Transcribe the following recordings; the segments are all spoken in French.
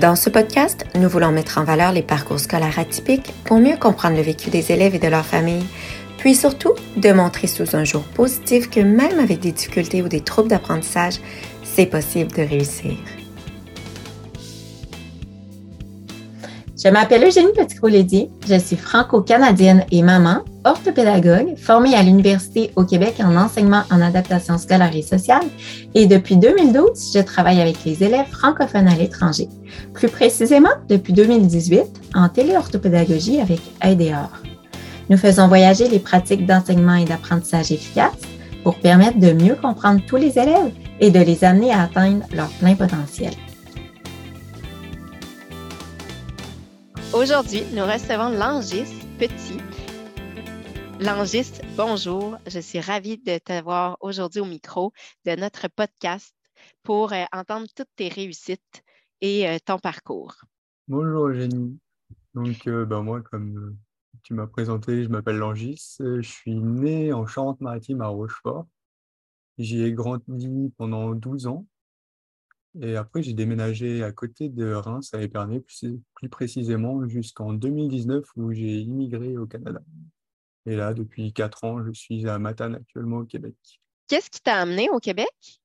Dans ce podcast, nous voulons mettre en valeur les parcours scolaires atypiques pour mieux comprendre le vécu des élèves et de leurs familles, puis surtout de montrer sous un jour positif que même avec des difficultés ou des troubles d'apprentissage, c'est possible de réussir. Je m'appelle Eugénie petit je suis franco-canadienne et maman, orthopédagogue, formée à l'Université au Québec en enseignement en adaptation scolaire et sociale et depuis 2012, je travaille avec les élèves francophones à l'étranger. Plus précisément, depuis 2018, en téléorthopédagogie avec AIDEOR. Nous faisons voyager les pratiques d'enseignement et d'apprentissage efficaces pour permettre de mieux comprendre tous les élèves et de les amener à atteindre leur plein potentiel. Aujourd'hui, nous recevons Langis Petit. Langis, bonjour. Je suis ravie de t'avoir aujourd'hui au micro de notre podcast pour euh, entendre toutes tes réussites et euh, ton parcours. Bonjour Eugénie. Donc, euh, ben, moi, comme tu m'as présenté, je m'appelle Langis. Je suis né en Charente-Maritime à Rochefort. J'y ai grandi pendant 12 ans. Et après, j'ai déménagé à côté de Reims, à Épernay, plus, précisément jusqu'en 2019 où j'ai immigré au Canada. Et là, depuis quatre ans, je suis à Matane actuellement au Québec. Qu'est-ce qui t'a amené au Québec?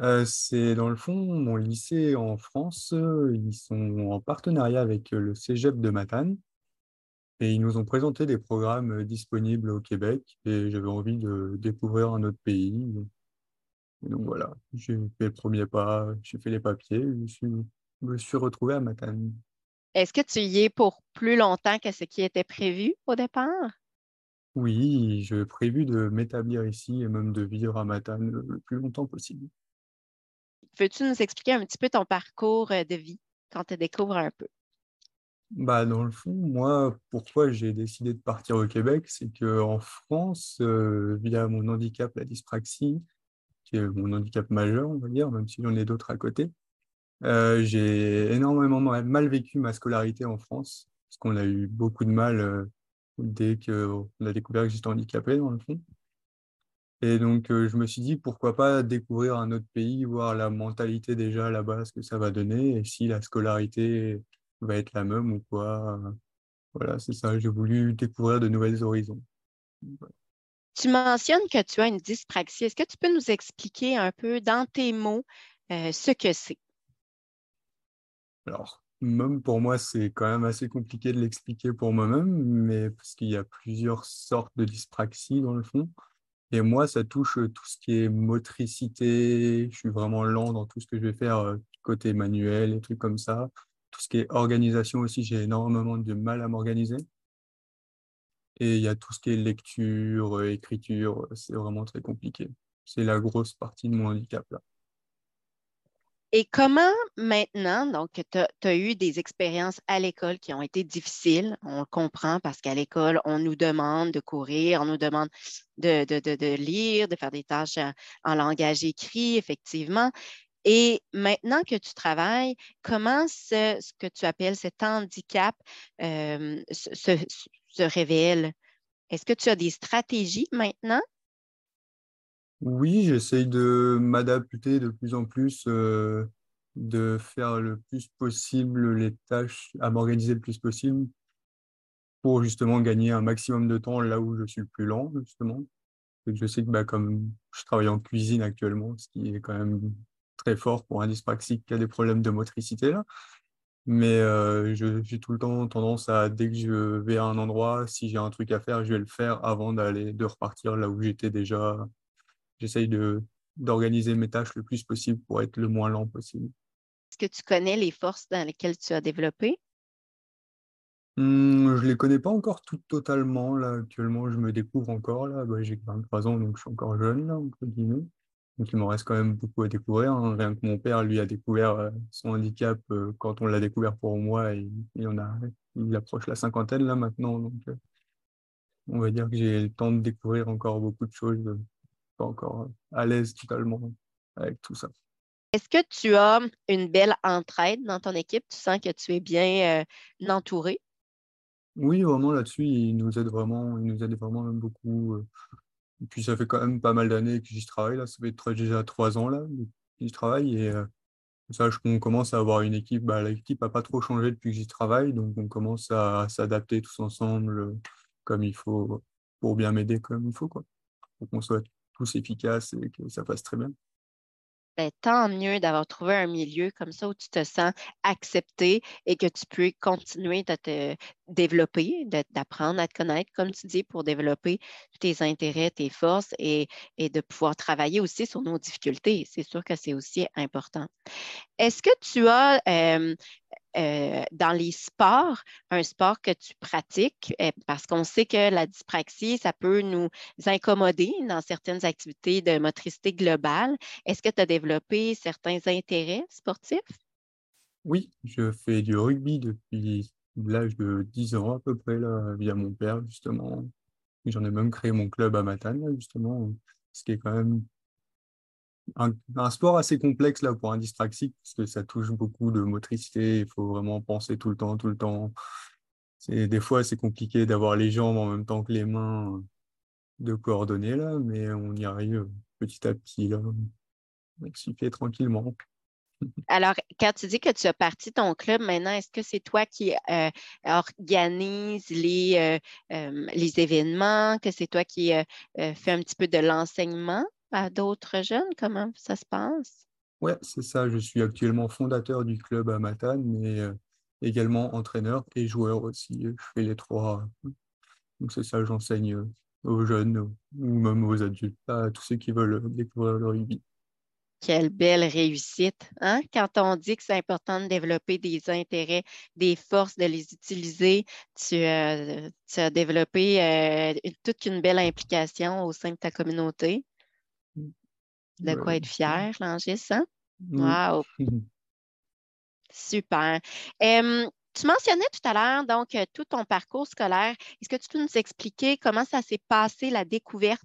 Euh, c'est dans le fond mon lycée en France. Ils sont en partenariat avec le Cégep de Matane et ils nous ont présenté des programmes disponibles au Québec et j'avais envie de découvrir un autre pays donc voilà, j'ai fait le premier pas, j'ai fait les papiers, je me suis retrouvé à Matane. Est-ce que tu y es pour plus longtemps que ce qui était prévu au départ? Oui, j'ai prévu de m'établir ici et même de vivre à Matane le plus longtemps possible. Peux-tu nous expliquer un petit peu ton parcours euh, de vie quand tu découvres un peu? Bah, dans le fond, moi, pourquoi j'ai décidé de partir au Québec, c'est qu'en France, euh, via mon handicap, la dyspraxie, mon handicap majeur, on va dire, même si j'en ai d'autres à côté. Euh, j'ai énormément mal vécu ma scolarité en France, parce qu'on a eu beaucoup de mal euh, dès qu'on a découvert que j'étais handicapé, dans le fond. Et donc, euh, je me suis dit, pourquoi pas découvrir un autre pays, voir la mentalité déjà là-bas, ce que ça va donner, et si la scolarité va être la même ou quoi. Voilà, c'est ça, j'ai voulu découvrir de nouvelles horizons. Tu mentionnes que tu as une dyspraxie. Est-ce que tu peux nous expliquer un peu dans tes mots euh, ce que c'est? Alors, même pour moi, c'est quand même assez compliqué de l'expliquer pour moi-même, mais parce qu'il y a plusieurs sortes de dyspraxie dans le fond. Et moi, ça touche tout ce qui est motricité. Je suis vraiment lent dans tout ce que je vais faire euh, côté manuel et trucs comme ça. Tout ce qui est organisation aussi, j'ai énormément de mal à m'organiser. Et il y a tout ce qui est lecture, euh, écriture, euh, c'est vraiment très compliqué. C'est la grosse partie de mon handicap là. Et comment maintenant, donc tu as, eu des expériences à l'école qui ont été difficiles, on le comprend parce qu'à l'école, on nous demande de courir, on nous demande de, de, lire, de faire des tâches en, langage écrit, effectivement. Et maintenant que tu travailles, comment ce, que tu appelles cet handicap euh, se, se révèle? Est-ce que tu as des stratégies maintenant? Oui, j'essaye de m'adapter de plus en plus, euh, de faire le plus possible les tâches, à m'organiser le plus possible pour justement gagner un maximum de temps là où je suis le plus lent, justement. je sais que bah, comme je travaille en cuisine actuellement, ce qui est quand même très fort pour un dyspraxique qui a des problèmes de motricité là, mais euh, j'ai tout le temps tendance à, dès que je vais à un endroit, si j'ai un truc à faire, je vais le faire avant d'aller de repartir là où j'étais déjà. J'essaye d'organiser mes tâches le plus possible pour être le moins lent possible. Est-ce que tu connais les forces dans lesquelles tu as développé? Mmh, je ne les connais pas encore toutes totalement. Là, actuellement, je me découvre encore. Là. Bah, j'ai 23 ans, donc je suis encore jeune, là, entre guillemets. Donc il m'en reste quand même beaucoup à découvrir. Hein. Rien que mon père, lui, a découvert euh, son handicap euh, quand on l'a découvert pour moi. Et, il, a, il approche la cinquantaine là maintenant. Donc euh, on va dire que j'ai le temps de découvrir encore beaucoup de choses. Pas encore à l'aise totalement avec tout ça. Est-ce que tu as une belle entraide dans ton équipe? Tu sens que tu es bien entouré? Oui, vraiment là-dessus, il nous aide vraiment, il nous aide vraiment beaucoup. Et puis ça fait quand même pas mal d'années que j'y travaille. Là. Ça fait déjà trois ans là, que j'y travaille. Et, euh, Ça, on commence à avoir une équipe. Bah, L'équipe n'a pas trop changé depuis que j'y travaille, donc on commence à, s'adapter tous ensemble euh, comme il faut pour bien m'aider comme il faut, quoi. Pour qu'on soit tous et que ça passe très bien. Ben, tant mieux d'avoir trouvé un milieu comme ça où tu te sens accepté et que tu peux continuer de te développer, d'apprendre à te connaître, comme tu dis, pour développer tes intérêts, tes forces et, de pouvoir travailler aussi sur nos difficultés. C'est sûr que c'est aussi important. Est-ce que tu as euh, euh, dans les sports, un sport que tu pratiques, euh, parce qu'on sait que la dyspraxie, ça peut nous incommoder dans certaines activités de motricité globale. Est-ce que tu as développé certains intérêts sportifs? Oui, je fais du rugby depuis l'âge de 10 ans à peu près, là, via mon père, justement. J'en ai même créé mon club à Matane, justement, ce qui est quand même un, sport assez complexe là pour un dyspraxique parce que ça touche beaucoup de motricité. Il faut vraiment penser tout le temps, tout le temps. Des fois c'est compliqué d'avoir les jambes en même temps que les mains euh, de coordonner là, mais on y arrive petit à petit là. S'y fait tranquillement. Alors, quand tu dis que tu as parti ton club maintenant, est-ce que c'est toi qui euh, organise les, euh, les événements, que c'est toi qui fais un petit peu de l'enseignement? À d'autres jeunes? Comment ça se passe? Oui, c'est ça. Je suis actuellement fondateur du club à Matane, mais euh, également entraîneur et joueur aussi. Je fais les trois. Donc c'est ça, j'enseigne euh, aux jeunes ou même aux adultes, à tous ceux qui veulent découvrir le rugby. Quelle belle réussite, hein? Quand on dit que c'est important de développer des intérêts, des forces, de les utiliser, tu, euh, as développé toute une belle implication au sein de ta communauté. De quoi être fier, Langis, hein? Wow! Super. Tu mentionnais tout à l'heure, donc, euh, tout ton parcours scolaire. Est-ce que tu peux nous expliquer comment ça s'est passé, la découverte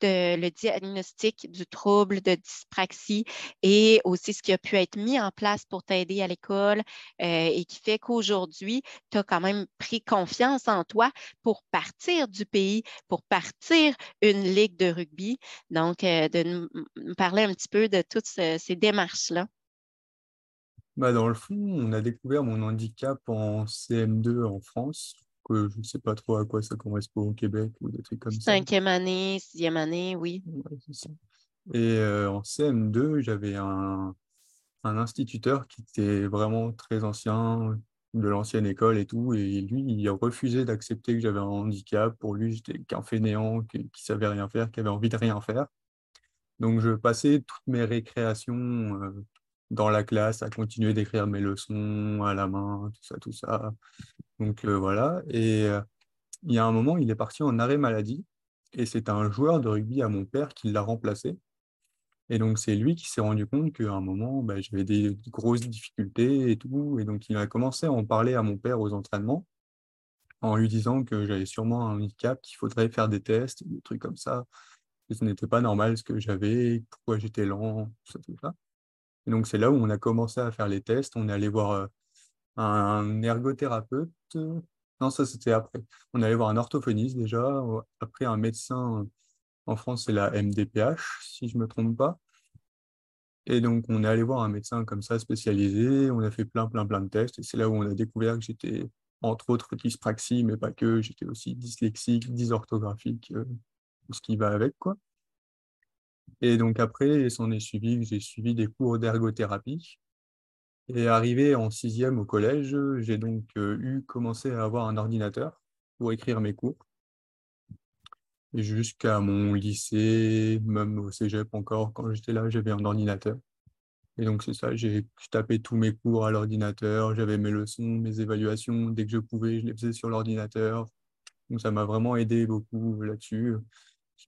de le diagnostic du trouble de dyspraxie et aussi ce qui a pu être mis en place pour t'aider à l'école euh, et qui fait qu'aujourd'hui, tu as quand même pris confiance en toi pour partir du pays, pour partir une ligue de rugby? Donc, euh, de nous parler un petit peu de toutes ces démarches-là. Bah, dans le fond, on a découvert mon handicap en CM2 en France, que je ne sais pas trop à quoi ça correspond au Québec ou des trucs comme ça. Cinquième année, sixième année, oui. Et euh, en CM2, j'avais un, un instituteur qui était vraiment très ancien, de l'ancienne école et tout, et lui, il a refusé d'accepter que j'avais un handicap. Pour lui, j'étais qu'un fainéant qui, ne savait rien faire, qui avait envie de rien faire. Donc, je passais toutes mes récréations euh, dans la classe à continuer d'écrire mes leçons à la main, tout ça, tout ça. Donc euh, voilà. Et euh, il y a un moment, il est parti en arrêt maladie et c'est un joueur de rugby à mon père qui l'a remplacé. Et donc c'est lui qui s'est rendu compte qu'à un moment, bah, j'avais des grosses difficultés et tout. Et donc il a commencé à en parler à mon père aux entraînements en lui disant que j'avais sûrement un handicap, qu'il faudrait faire des tests, des trucs comme ça. Que ce n'était pas normal ce que j'avais, pourquoi j'étais lent, tout ça, tout ça donc, c'est là où on a commencé à faire les tests. On est allé voir euh, un ergothérapeute. Non, ça, c'était après. On est allé voir un orthophoniste déjà. Après, un médecin. En France, c'est la MDPH, si je ne me trompe pas. Et donc, on est allé voir un médecin comme ça spécialisé. On a fait plein, plein, plein de tests. Et c'est là où on a découvert que j'étais, entre autres, dyspraxie, mais pas que. J'étais aussi dyslexique, dysorthographique, euh, ce qui va avec, quoi. Et donc après, s'en est suivi j'ai suivi des cours d'ergothérapie. Et arrivé en sixième au collège, j'ai donc euh, eu commencé à avoir un ordinateur pour écrire mes cours. Jusqu'à mon lycée, même au cégep encore, quand j'étais là, j'avais un ordinateur. Et donc c'est ça, j'ai tapé tous mes cours à l'ordinateur, j'avais mes leçons, mes évaluations, dès que je pouvais, je les faisais sur l'ordinateur. Donc ça m'a vraiment aidé beaucoup là-dessus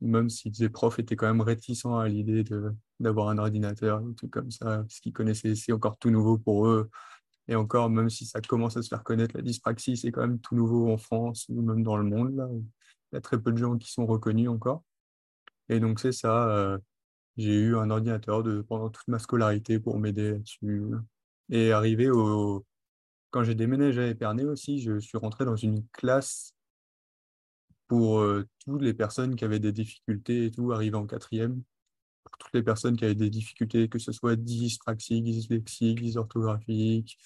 même si les profs étaient quand même réticents à l'idée d'avoir un ordinateur, un truc comme ça, parce qu'ils connaissaient, c'est encore tout nouveau pour eux. Et encore, même si ça commence à se faire connaître, la dyspraxie, c'est quand même tout nouveau en France ou même dans le monde. Là. Il y a très peu de gens qui sont reconnus encore. Et donc, c'est ça. Euh, j'ai eu un ordinateur de, pendant toute ma scolarité pour m'aider là-dessus. Et arrivé au. Quand j'ai déménagé à Épernay aussi, je suis rentré dans une classe pour euh, toutes les personnes qui avaient des difficultés et tout, arriver en quatrième. pour toutes les personnes qui avaient des difficultés, que ce soit dyspraxique, dyslexique, dysorthographique,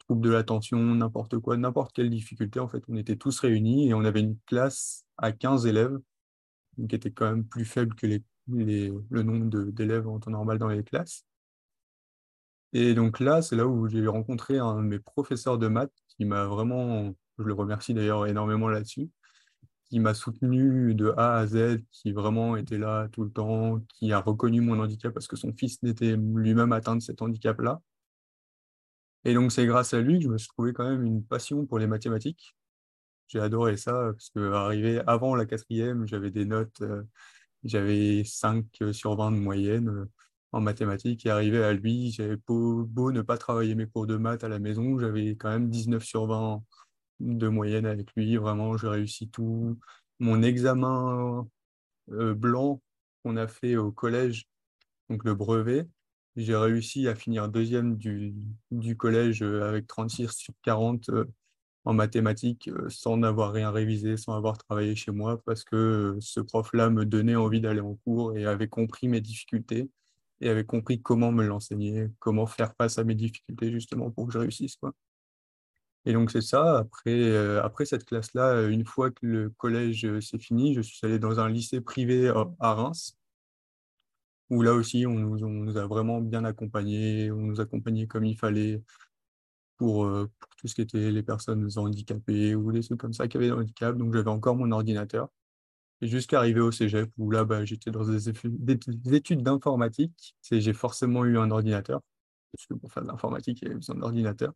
trouble de l'attention, n'importe quoi, n'importe quelle difficulté. En fait, on était tous réunis et on avait une classe à 15 élèves, qui était quand même plus faible que les, le nombre d'élèves en temps normal dans les classes. Et donc là, c'est là où j'ai rencontré un de mes professeurs de maths qui m'a vraiment, je le remercie d'ailleurs énormément là-dessus, qui m'a soutenu de A à Z, qui vraiment était là tout le temps, qui a reconnu mon handicap parce que son fils n'était lui-même atteint de cet handicap-là. Et donc c'est grâce à lui que je me suis trouvé quand même une passion pour les mathématiques. J'ai adoré ça parce que arrivé avant la quatrième, j'avais des notes, euh, j'avais 5 sur 20 de moyenne euh, en mathématiques et arrivé à lui, j'avais beau, ne pas travailler mes cours de maths à la maison, j'avais quand même 19 sur 20 de moyenne avec lui. Vraiment, j'ai réussi tout. Mon examen euh, blanc qu'on a fait au collège, donc le brevet, j'ai réussi à finir deuxième du, du collège euh, avec 36 sur 40 euh, en mathématiques sans n'avoir rien révisé, sans avoir travaillé chez moi, parce que ce prof-là me donnait envie d'aller en cours et avait compris mes difficultés et avait compris comment me l'enseigner, comment faire face à mes difficultés justement pour que je réussisse. Et donc c'est ça, après, euh, après cette classe-là, une fois que le collège euh, s'est fini, je suis allé dans un lycée privé à Reims, où là aussi on nous, a vraiment bien accompagnés, on nous accompagnait comme il fallait pour, euh, pour, tout ce qui était les personnes handicapées ou des trucs comme ça qui avaient des handicap. Donc j'avais encore mon ordinateur. Et jusqu'à arriver au cégep, où là, bah, j'étais dans des, études d'informatique. J'ai forcément eu un ordinateur, parce que pour faire de l'informatique, il y avait besoin d'ordinateur.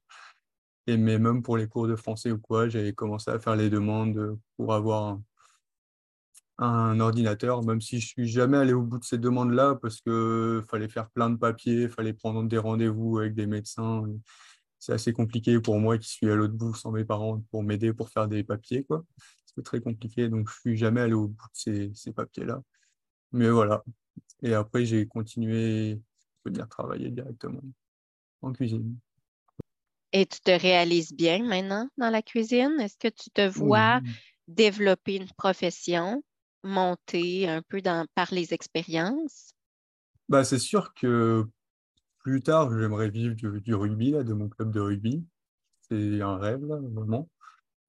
Et mais même pour les cours de français ou quoi, j'avais commencé à faire les demandes pour avoir un, ordinateur, même si je suis jamais allé au bout de ces demandes-là parce que fallait faire plein de papiers, fallait prendre des rendez-vous avec des médecins. C'est assez compliqué pour moi qui suis à l'autre bout sans mes parents pour m'aider pour faire des papiers. C'est très compliqué, donc je suis jamais allé au bout de ces, papiers-là. Mais voilà. Et après, j'ai continué à venir travailler directement en cuisine. Et tu te réalises bien maintenant dans la cuisine? Est-ce que tu te vois développer une profession, monter un peu dans, par les expériences? Bah, c'est sûr que plus tard, j'aimerais vivre du, rugby, là, de mon club de rugby. C'est un rêve, là, vraiment.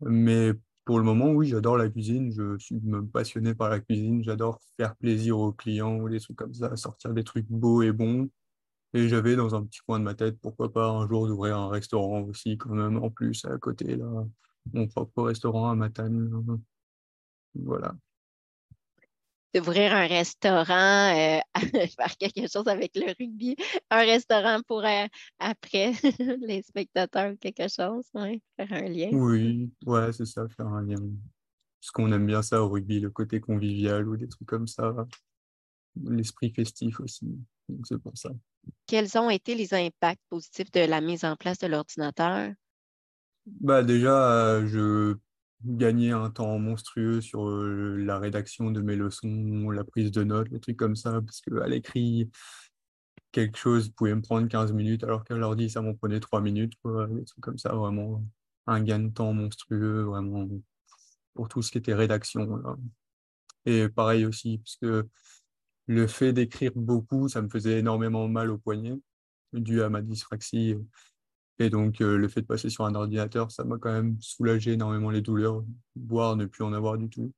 Mais pour le moment, oui, j'adore la cuisine. Je suis même passionné par la cuisine. J'adore faire plaisir aux clients des trucs comme ça, sortir des trucs beaux et bons. Et j'avais dans un petit coin de ma tête, pourquoi pas un jour d'ouvrir un restaurant aussi, quand même, en plus, à côté, là, mon propre restaurant à Matane. Voilà. D'ouvrir un restaurant, euh, faire quelque chose avec le rugby, un restaurant pour euh, après les spectateurs ou quelque chose, ouais, faire un lien. Oui, ouais, c'est ça, faire un lien. Parce qu'on aime bien ça au rugby, le côté convivial ou des trucs comme ça. L'esprit festif aussi. C'est pour ça. Quels ont été les impacts positifs de la mise en place de l'ordinateur? Bah déjà, je gagnais un temps monstrueux sur la rédaction de mes leçons, la prise de notes, des trucs comme ça, parce qu'à l'écrit, quelque chose pouvait me prendre 15 minutes, alors qu'à l'ordi, ça m'en prenait 3 minutes, des trucs comme ça, vraiment un gain de temps monstrueux, vraiment, pour tout ce qui était rédaction. Et pareil aussi, parce que le fait d'écrire beaucoup, ça me faisait énormément mal au poignet, dû à ma dyspraxie. Et donc, euh, le fait de passer sur un ordinateur, ça m'a quand même soulagé énormément les douleurs, voire ne plus en avoir du tout.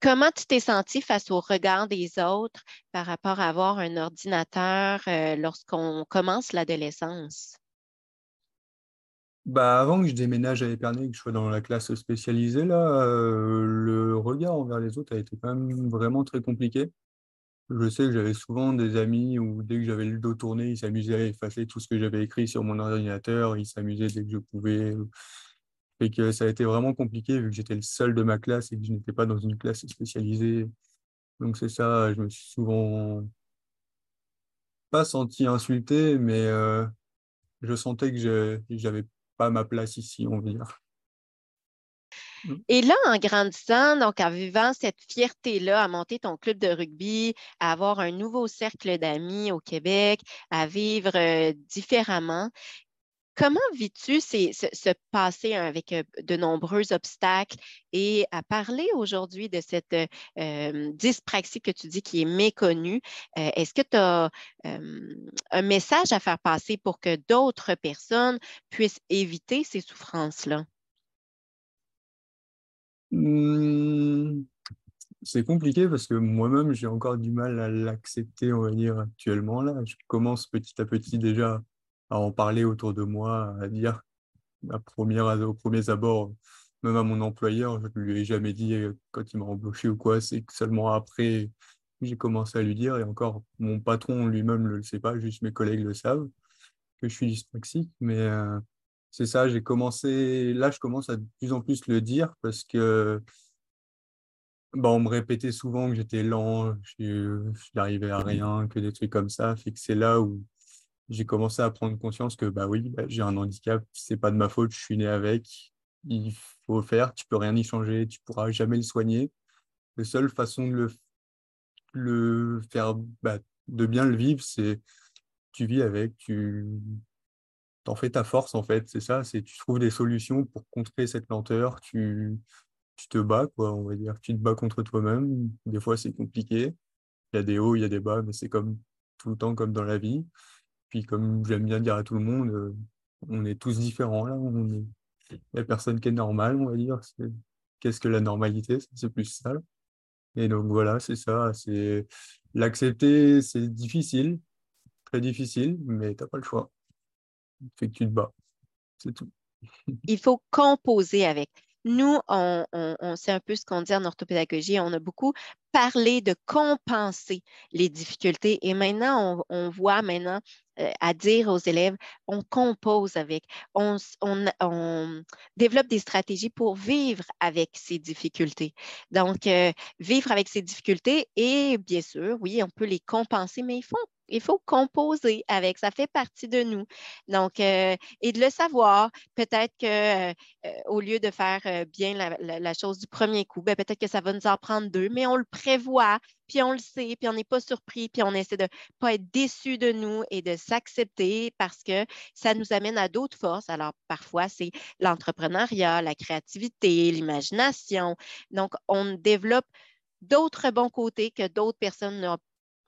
Comment tu t'es senti face au regard des autres par rapport à avoir un ordinateur euh, lorsqu'on commence l'adolescence? Bah, avant que je déménage à Épernay que je sois dans la classe spécialisée, là, euh, le regard envers les autres a été quand même vraiment très compliqué. Je sais que j'avais souvent des amis où dès que j'avais le dos tourné, ils s'amusaient à effacer tout ce que j'avais écrit sur mon ordinateur, ils s'amusaient dès que je pouvais. Et que ça a été vraiment compliqué vu que j'étais le seul de ma classe et que je n'étais pas dans une classe spécialisée. Donc c'est ça, je me suis souvent pas senti insulté, mais euh, je sentais que je n'avais pas ma place ici, on va dire. Mmh. Et là, en grandissant, donc en vivant cette fierté-là à monter ton club de rugby, à avoir un nouveau cercle d'amis au Québec, à vivre euh, différemment, Comment vis-tu ce, passé avec euh, de nombreux obstacles? Et à parler aujourd'hui de cette euh, dyspraxie que tu dis qui est méconnue? Est-ce que tu as un message à faire passer pour que d'autres personnes puissent éviter ces souffrances-là? Mmh, c'est compliqué parce que moi-même, j'ai encore du mal à l'accepter, on va dire, actuellement. Là, je commence petit à petit déjà à en parler autour de moi, à dire à première, aux premiers abords, même à mon employeur, je ne lui ai jamais dit euh, quand il m'a embauché ou quoi, c'est seulement après j'ai commencé à lui dire, et encore mon patron lui-même ne le sait pas, juste mes collègues le savent, que je suis dyspraxique. Mais euh, c'est ça, j'ai commencé, là je commence à de plus en plus le dire parce que bah, on me répétait souvent que j'étais lent, je n'arrivais à rien, que des trucs comme ça, fait que c'est là où j'ai commencé à prendre conscience que bah oui, bah, j'ai un handicap, c'est pas de ma faute, je suis né avec, il faut faire, tu peux rien y changer, tu pourras jamais le soigner. La seule façon de le, le faire, bah, de bien le vivre, c'est tu vis avec, tu t'en fais ta force en fait, c'est ça, c'est tu trouves des solutions pour contrer cette lenteur, tu, tu te bats quoi, on va dire, tu te bats contre toi-même. Des fois c'est compliqué, il y a des hauts, il y a des bas, mais c'est comme tout le temps comme dans la vie. Puis comme j'aime bien dire à tout le monde, euh, on est tous différents là. Il n'y a personne qui est normal, on va dire. Qu'est-ce que la normalité C'est plus ça. Et donc voilà, c'est ça. C'est l'accepter, c'est difficile, très difficile, mais tu n'as pas le choix. C'est tout. Il faut composer avec. Nous, on, sait un peu ce qu'on dit en orthopédagogie. On a beaucoup parlé de compenser les difficultés. Et maintenant, on, voit maintenant euh, à dire aux élèves, on compose avec, on, développe des stratégies pour vivre avec ces difficultés. Donc, euh, vivre avec ces difficultés et bien sûr, oui, on peut les compenser, mais il faut il faut composer avec, ça fait partie de nous. Donc, euh, et de le savoir, peut-être que euh, euh, au lieu de faire bien la, chose du premier coup, ben, peut-être que ça va nous en prendre deux, mais on le prévoit, puis on le sait, puis on n'est pas surpris, puis on essaie de ne pas être déçu de nous et de s'accepter parce que ça nous amène à d'autres forces. Alors, parfois, c'est l'entrepreneuriat, la créativité, l'imagination. Donc, on développe d'autres bons côtés que d'autres personnes n'ont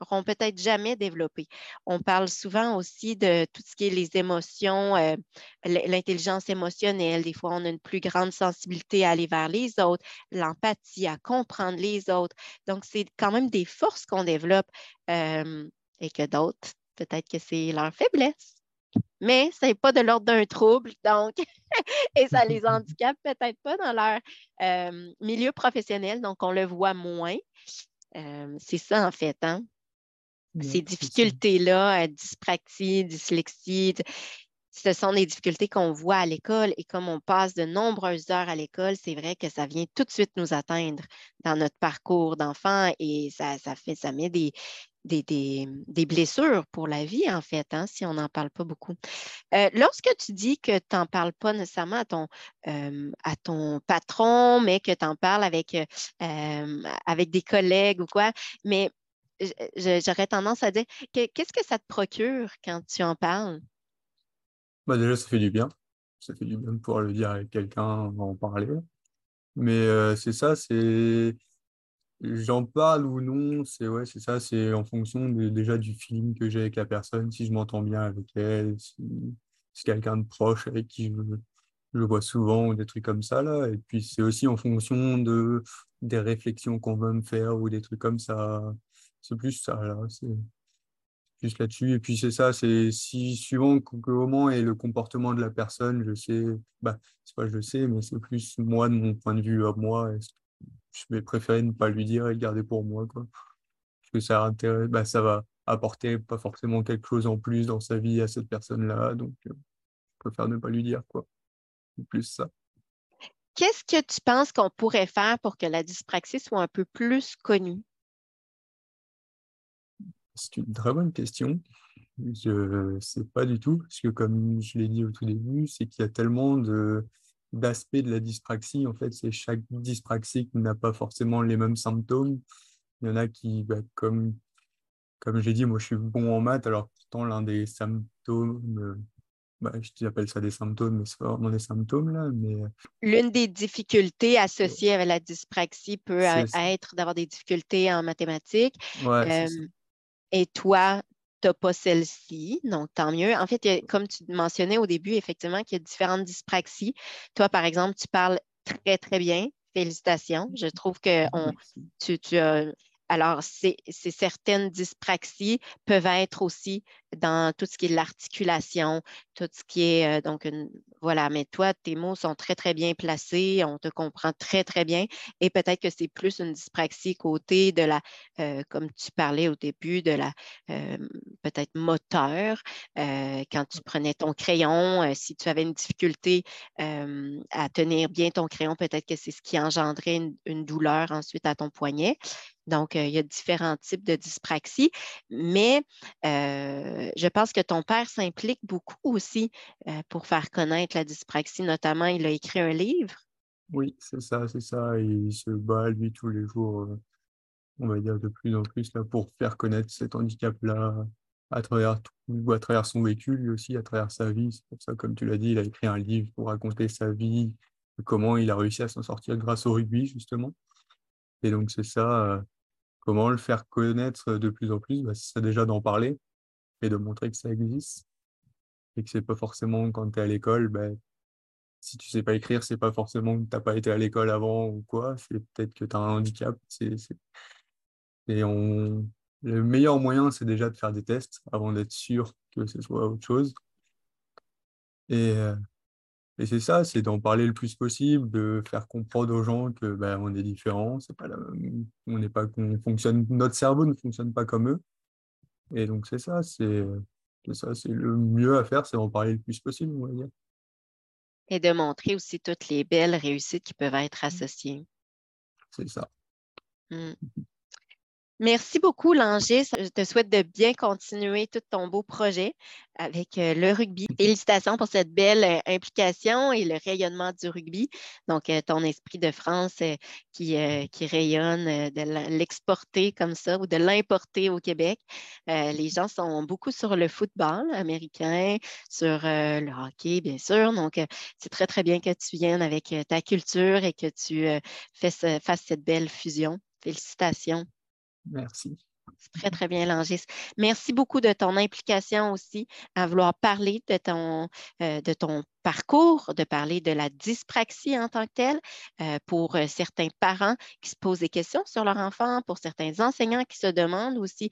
n'auront peut-être jamais développé. On parle souvent aussi de tout ce qui est les émotions, euh, l'intelligence émotionnelle. Des fois, on a une plus grande sensibilité à aller vers les autres, l'empathie, à comprendre les autres. Donc, c'est quand même des forces qu'on développe euh, et que d'autres, peut-être que c'est leur faiblesse. Mais ce n'est pas de l'ordre d'un trouble, donc, et ça les handicape peut-être pas dans leur euh, milieu professionnel, donc on le voit moins. c'est ça, en fait. Hein? Ces difficultés-là, dyspraxie, dyslexie, ce sont des difficultés qu'on voit à l'école et comme on passe de nombreuses heures à l'école, c'est vrai que ça vient tout de suite nous atteindre dans notre parcours d'enfant et ça, fait, ça met des, des, blessures pour la vie, en fait, hein, si on n'en parle pas beaucoup. Euh, lorsque tu dis que tu n'en parles pas nécessairement à ton, euh, à ton patron, mais que tu en parles avec, euh, avec des collègues ou quoi, mais j'aurais tendance à dire, qu'est-ce que ça te procure quand tu en parles? Bah déjà, ça fait du bien. Ça fait du bien de pouvoir le dire avec quelqu'un, en parler. Mais euh, c'est ça, c'est j'en parle ou non, c'est ouais, c'est ça, c'est en fonction déjà du feeling que j'ai avec la personne, si je m'entends bien avec elle, si c'est quelqu'un de proche avec qui je, je vois souvent ou des trucs comme ça là. Et puis c'est aussi en fonction de des réflexions qu'on veut me faire ou des trucs comme ça. C'est plus ça, là. C'est juste là-dessus. Et puis, c'est ça, c'est si suivant comment est le comportement de la personne, je sais, bah, c'est pas je sais, mais c'est plus moi, de mon point de vue à moi. Je vais préférer ne pas lui dire et le garder pour moi, quoi. Parce que ça, intéresse, bah, ça va apporter pas forcément quelque chose en plus dans sa vie à cette personne-là. Donc, euh, je préfère ne pas lui dire, quoi. C'est plus ça. Qu'est-ce que tu penses qu'on pourrait faire pour que la dyspraxie soit un peu plus connue? C'est une très bonne question. Je ne sais pas du tout, parce que comme je l'ai dit au tout début, c'est qu'il y a tellement de, d'aspects de la dyspraxie. En fait, c'est chaque dyspraxie qui n'a pas forcément les mêmes symptômes. Il y en a qui, bah, comme, comme j'ai dit, moi je suis bon en maths, alors pourtant l'un des symptômes bah, j'appelle ça des symptômes, mais c'est vraiment des symptômes là. Mais... L'une des difficultés associées avec la dyspraxie peut être d'avoir des difficultés en mathématiques. Et toi, tu n'as pas celle-ci, donc tant mieux. En fait, comme tu mentionnais au début, effectivement, qu'il y a différentes dyspraxies. Toi, par exemple, tu parles très, très bien. Félicitations. Je trouve que on, tu, tu as alors, ces, certaines dyspraxies peuvent être aussi dans tout ce qui est l'articulation, tout ce qui est euh, donc voilà, mais toi, tes mots sont très, très bien placés, on te comprend très, très bien. Et peut-être que c'est plus une dyspraxie côté de la, euh, comme tu parlais au début, de la euh, peut-être moteur. quand tu prenais ton crayon, si tu avais une difficulté à tenir bien ton crayon, peut-être que c'est ce qui engendrait une douleur ensuite à ton poignet. Donc, il y a différents types de dyspraxie, mais je pense que ton père s'implique beaucoup aussi pour faire connaître la dyspraxie. Notamment, il a écrit un livre. Oui, c'est ça, c'est ça. il se bat, lui, tous les jours, on va dire de plus en plus, pour faire connaître cet handicap-là à travers tout, à travers son vécu, lui aussi, à travers sa vie. C'est pour ça, comme tu l'as dit, il a écrit un livre pour raconter sa vie, comment il a réussi à s'en sortir grâce au rugby, justement. Et donc, c'est ça, comment le faire connaître de plus en plus bah, C'est déjà d'en parler et de montrer que ça existe. Et que c'est pas forcément quand tu es à l'école, bah, si tu sais pas écrire, c'est pas forcément que tu n'as pas été à l'école avant ou quoi. C'est peut-être que tu as un handicap. Et on... le meilleur moyen, c'est déjà de faire des tests avant d'être sûr que ce soit autre chose. Et, euh, et c'est ça, c'est d'en parler le plus possible, de faire comprendre aux gens que ben, on est différents, c'est pas on n'est pas qu'on fonctionne, notre cerveau ne fonctionne pas comme eux. Et donc c'est ça, c'est ça, c'est le mieux à faire, c'est d'en parler le plus possible, on va dire. Et de montrer aussi toutes les belles réussites qui peuvent être associées. C'est ça. Mmh. Merci beaucoup, Langis. Je te souhaite de bien continuer tout ton beau projet avec euh, le rugby. Félicitations pour cette belle euh, implication et le rayonnement du rugby. Donc, euh, ton esprit de France qui, qui rayonne, de l'exporter comme ça ou de l'importer au Québec. les gens sont beaucoup sur le football américain, sur le hockey, bien sûr. Donc, c'est très, très bien que tu viennes avec ta culture et que tu fasses cette belle fusion. Félicitations. Merci. Très, très bien, Langis. Merci beaucoup de ton implication aussi à vouloir parler de ton, euh, parcours, de parler de la dyspraxie en tant que telle euh, pour euh, certains parents qui se posent des questions sur leur enfant, pour certains enseignants qui se demandent aussi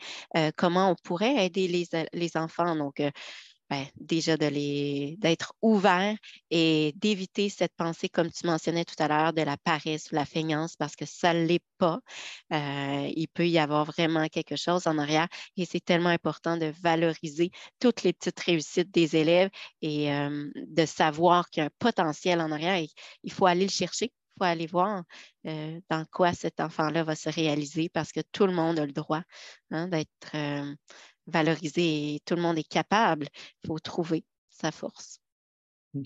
comment on pourrait aider les, les enfants. Donc, ben, déjà d'être ouvert et d'éviter cette pensée, comme tu mentionnais tout à l'heure, de la paresse ou la feignance, parce que ça ne l'est pas. Euh, il peut y avoir vraiment quelque chose en arrière et c'est tellement important de valoriser toutes les petites réussites des élèves et euh, de savoir qu'il y a un potentiel en arrière il faut aller le chercher. Il faut aller voir euh, dans quoi cet enfant-là va se réaliser parce que tout le monde a le droit hein, d'être valoriser et tout le monde est capable. Il faut trouver sa force.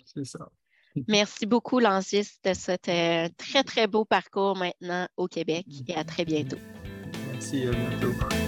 C'est ça. Merci beaucoup, Lancis, de ce très, très beau parcours maintenant au Québec et à très bientôt. Merci, à bientôt.